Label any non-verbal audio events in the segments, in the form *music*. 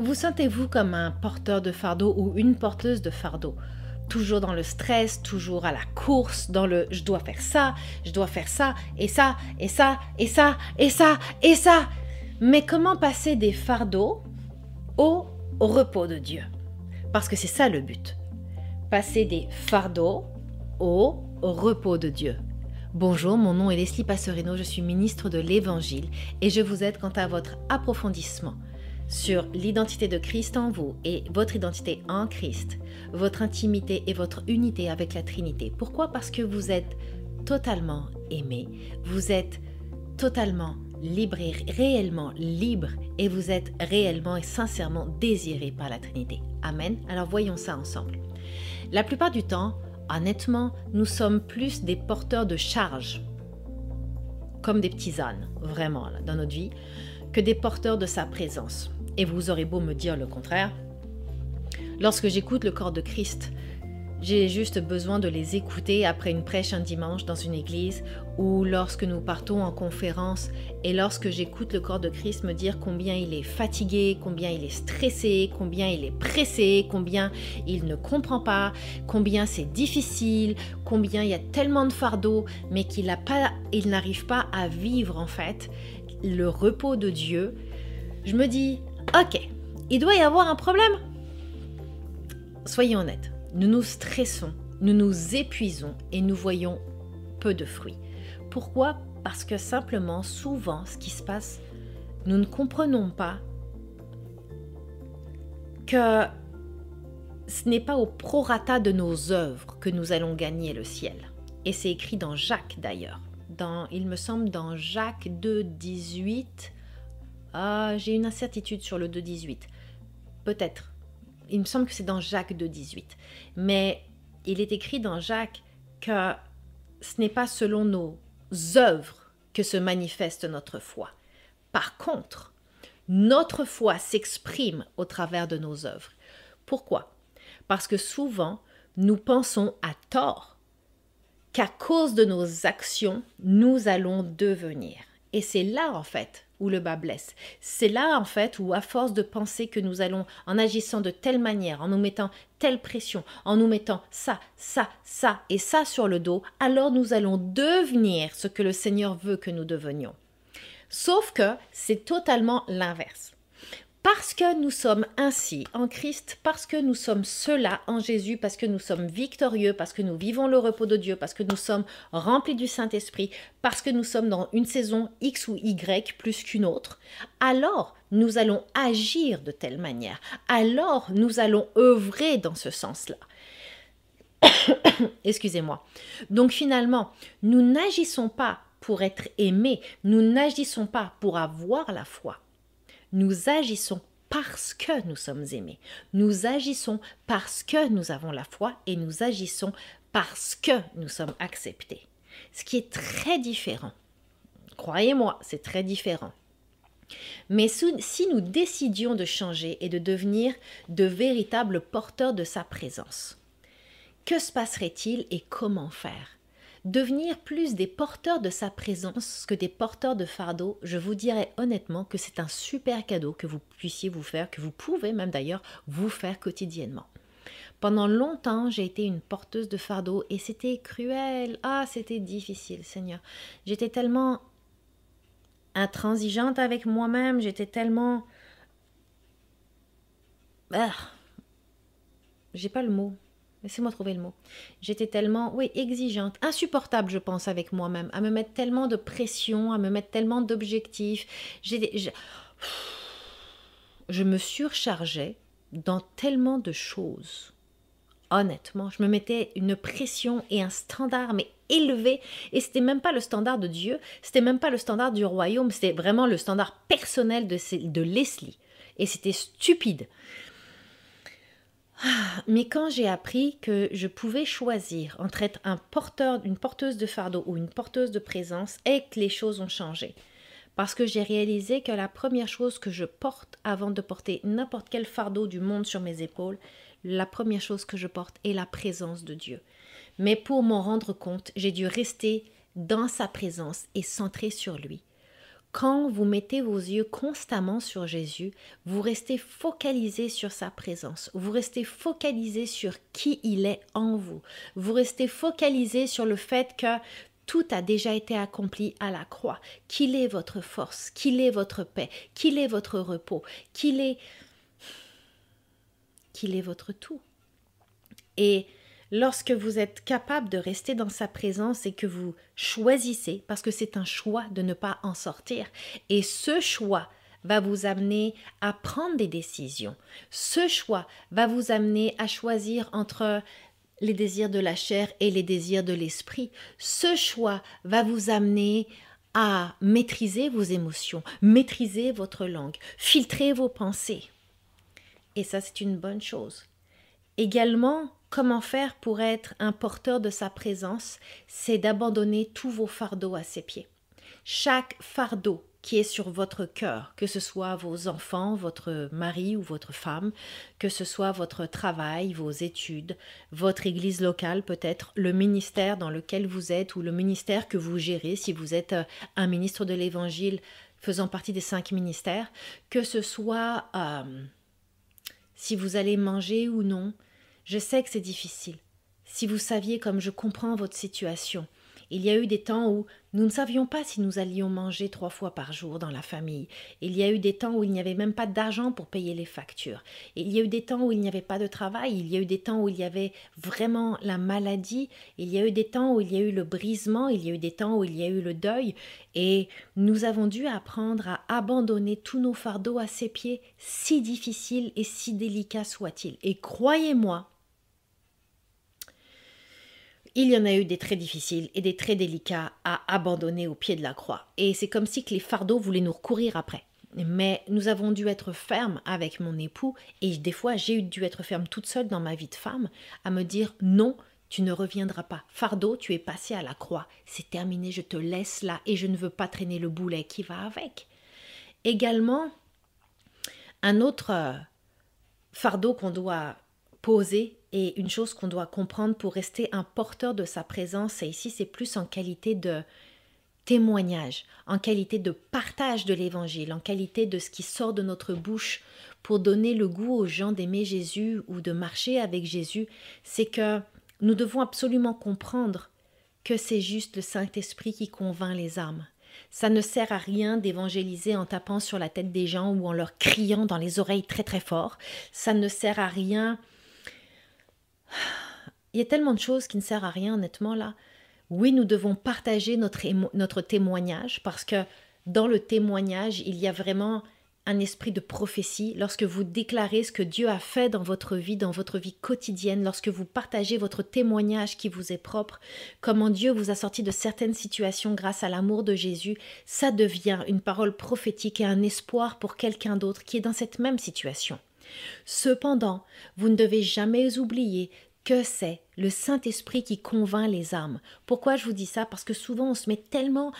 Vous sentez-vous comme un porteur de fardeau ou une porteuse de fardeau? Toujours dans le stress, toujours à la course, dans le je dois faire ça, je dois faire ça, et ça, et ça, et ça, et ça, et ça. Mais comment passer des fardeaux au repos de Dieu? Parce que c'est ça le but. Passer des fardeaux au repos de Dieu. Bonjour, mon nom est Leslie Passerino, je suis ministre de l'Évangile et je vous aide quant à votre approfondissement sur l'identité de Christ en vous et votre identité en Christ, votre intimité et votre unité avec la Trinité. Pourquoi? Parce que vous êtes totalement aimé, vous êtes totalement libre et réellement libre et vous êtes réellement et sincèrement désiré par la Trinité. Amen. Alors voyons ça ensemble. La plupart du temps, honnêtement, nous sommes plus des porteurs de charges, comme des petits ânes, vraiment, dans notre vie, que des porteurs de sa présence et vous aurez beau me dire le contraire, lorsque j'écoute le corps de Christ, j'ai juste besoin de les écouter après une prêche un dimanche dans une église ou lorsque nous partons en conférence et lorsque j'écoute le corps de Christ me dire combien il est fatigué, combien il est stressé, combien il est pressé, combien il ne comprend pas, combien c'est difficile, combien il y a tellement de fardeaux mais qu'il n'arrive pas à vivre en fait le repos de Dieu. Je me dis Ok, il doit y avoir un problème. Soyons honnêtes, nous nous stressons, nous nous épuisons et nous voyons peu de fruits. Pourquoi? Parce que simplement, souvent, ce qui se passe, nous ne comprenons pas que ce n'est pas au prorata de nos œuvres que nous allons gagner le ciel. Et c'est écrit dans Jacques d'ailleurs. Dans, il me semble dans Jacques 2, 18, ah, j'ai une incertitude sur le 2.18. Peut-être. Il me semble que c'est dans Jacques 2.18. Mais il est écrit dans Jacques que ce n'est pas selon nos œuvres que se manifeste notre foi. Par contre, notre foi s'exprime au travers de nos œuvres. Pourquoi? Parce que souvent, nous pensons à tort qu'à cause de nos actions, nous allons devenir. Et c'est là, en fait, où le bas blesse. C'est là, en fait, où à force de penser que nous allons, en agissant de telle manière, en nous mettant telle pression, en nous mettant ça, ça, ça et ça sur le dos, alors nous allons devenir ce que le Seigneur veut que nous devenions. Sauf que c'est totalement l'inverse. Parce que nous sommes ainsi en Christ, parce que nous sommes cela en Jésus, parce que nous sommes victorieux, parce que nous vivons le repos de Dieu, parce que nous sommes remplis du Saint-Esprit, parce que nous sommes dans une saison X ou Y plus qu'une autre, alors nous allons agir de telle manière, alors nous allons œuvrer dans ce sens-là. *coughs* Excusez-moi. Donc finalement, nous n'agissons pas pour être aimés, nous n'agissons pas pour avoir la foi nous agissons parce que nous sommes aimés. Nous agissons parce que nous avons la foi et nous agissons parce que nous sommes acceptés. Ce qui est très différent. Croyez-moi, c'est très différent. Mais si nous décidions de changer et de devenir de véritables porteurs de sa présence, que se passerait-il et comment faire? Devenir plus des porteurs de sa présence que des porteurs de fardeau, je vous dirais honnêtement que c'est un super cadeau que vous puissiez vous faire, que vous pouvez même d'ailleurs vous faire quotidiennement. Pendant longtemps, j'ai été une porteuse de fardeau et c'était cruel. Ah, c'était difficile, Seigneur. J'étais tellement intransigeante avec moi-même, j'étais tellement... Ah, j'ai pas le mot. Laissez-moi trouver le mot. J'étais tellement, oui, exigeante, insupportable, je pense, avec moi-même, à me mettre tellement de pression, à me mettre tellement d'objectifs. Je... je me surchargeais dans tellement de choses. Honnêtement, je me mettais une pression et un standard, mais élevé. Et c'était même pas le standard de Dieu, c'était même pas le standard du royaume, c'était vraiment le standard personnel de, de Leslie. Et c'était stupide. Ah, mais quand j'ai appris que je pouvais choisir entre être un porteur, une porteuse de fardeau ou une porteuse de présence, et que les choses ont changé. Parce que j'ai réalisé que la première chose que je porte avant de porter n'importe quel fardeau du monde sur mes épaules, la première chose que je porte est la présence de Dieu. Mais pour m'en rendre compte, j'ai dû rester dans sa présence et centré sur lui. Quand vous mettez vos yeux constamment sur Jésus, vous restez focalisé sur sa présence, vous restez focalisé sur qui il est en vous, vous restez focalisé sur le fait que tout a déjà été accompli à la croix, qu'il est votre force, qu'il est votre paix, qu'il est votre repos, qu'il est qu'il est votre tout. Lorsque vous êtes capable de rester dans sa présence et que vous choisissez, parce que c'est un choix de ne pas en sortir, et ce choix va vous amener à prendre des décisions. Ce choix va vous amener à choisir entre les désirs de la chair et les désirs de l'esprit. Ce choix va vous amener à maîtriser vos émotions, maîtriser votre langue, filtrer vos pensées. Et ça, c'est une bonne chose. Également, comment faire pour être un porteur de sa présence C'est d'abandonner tous vos fardeaux à ses pieds. Chaque fardeau qui est sur votre cœur, que ce soit vos enfants, votre mari ou votre femme, que ce soit votre travail, vos études, votre église locale peut-être, le ministère dans lequel vous êtes ou le ministère que vous gérez si vous êtes euh, un ministre de l'Évangile faisant partie des cinq ministères, que ce soit euh, si vous allez manger ou non, je sais que c'est difficile. Si vous saviez comme je comprends votre situation, il y a eu des temps où nous ne savions pas si nous allions manger trois fois par jour dans la famille. Il y a eu des temps où il n'y avait même pas d'argent pour payer les factures. Il y a eu des temps où il n'y avait pas de travail. Il y a eu des temps où il y avait vraiment la maladie. Il y a eu des temps où il y a eu le brisement. Il y a eu des temps où il y a eu le deuil. Et nous avons dû apprendre à abandonner tous nos fardeaux à ses pieds, si difficiles et si délicats soient-ils. Et croyez-moi, il y en a eu des très difficiles et des très délicats à abandonner au pied de la croix. Et c'est comme si que les fardeaux voulaient nous recourir après. Mais nous avons dû être fermes avec mon époux, et des fois j'ai dû être ferme toute seule dans ma vie de femme, à me dire non, tu ne reviendras pas. Fardeau, tu es passé à la croix. C'est terminé, je te laisse là, et je ne veux pas traîner le boulet qui va avec. Également, un autre euh, fardeau qu'on doit poser et une chose qu'on doit comprendre pour rester un porteur de sa présence, et ici c'est plus en qualité de témoignage, en qualité de partage de l'évangile, en qualité de ce qui sort de notre bouche pour donner le goût aux gens d'aimer Jésus ou de marcher avec Jésus, c'est que nous devons absolument comprendre que c'est juste le Saint-Esprit qui convainc les âmes. Ça ne sert à rien d'évangéliser en tapant sur la tête des gens ou en leur criant dans les oreilles très très fort. Ça ne sert à rien *sighs* il y a tellement de choses qui ne servent à rien, honnêtement, là. Oui, nous devons partager notre, notre témoignage parce que dans le témoignage, il y a vraiment un esprit de prophétie, lorsque vous déclarez ce que Dieu a fait dans votre vie, dans votre vie quotidienne, lorsque vous partagez votre témoignage qui vous est propre, comment Dieu vous a sorti de certaines situations grâce à l'amour de Jésus, ça devient une parole prophétique et un espoir pour quelqu'un d'autre qui est dans cette même situation. Cependant, vous ne devez jamais oublier que c'est le Saint-Esprit qui convainc les âmes. Pourquoi je vous dis ça? Parce que souvent on se met tellement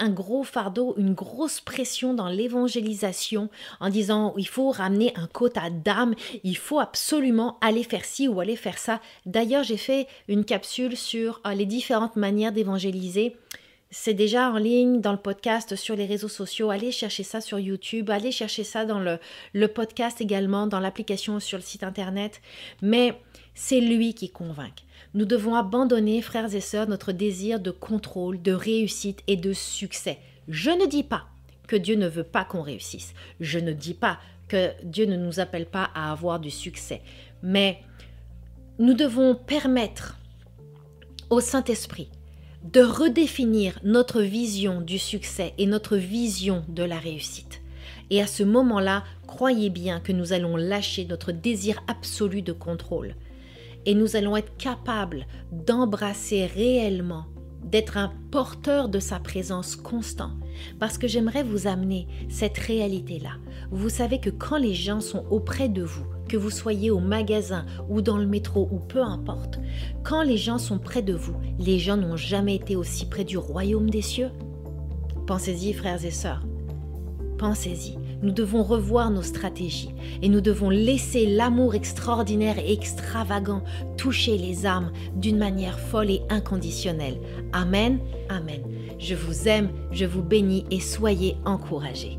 un gros fardeau, une grosse pression dans l'évangélisation en disant il faut ramener un quota d'âme, il faut absolument aller faire ci ou aller faire ça. D'ailleurs, j'ai fait une capsule sur euh, les différentes manières d'évangéliser. C'est déjà en ligne dans le podcast sur les réseaux sociaux. Allez chercher ça sur YouTube, allez chercher ça dans le, podcast également, dans l'application sur le site internet. Mais c'est lui qui convainc. Nous devons abandonner, frères et sœurs, notre désir de contrôle, de réussite et de succès. Je ne dis pas que Dieu ne veut pas qu'on réussisse. Je ne dis pas que Dieu ne nous appelle pas à avoir du succès. Mais nous devons permettre au Saint-Esprit de redéfinir notre vision du succès et notre vision de la réussite. Et à ce moment-là, croyez bien que nous allons lâcher notre désir absolu de contrôle. Et nous allons être capables d'embrasser réellement, d'être un porteur de sa présence constant. Parce que j'aimerais vous amener cette réalité-là. Vous savez que quand les gens sont auprès de vous, que vous soyez au magasin ou dans le métro ou peu importe, quand les gens sont près de vous, les gens n'ont jamais été aussi près du royaume des cieux? Pensez-y, frères et sœurs. Pensez-y. Nous devons revoir nos stratégies et nous devons laisser l'amour extraordinaire et extravagant toucher les âmes d'une manière folle et inconditionnelle. Amen. Amen. Je vous aime, je vous bénis et soyez encouragés.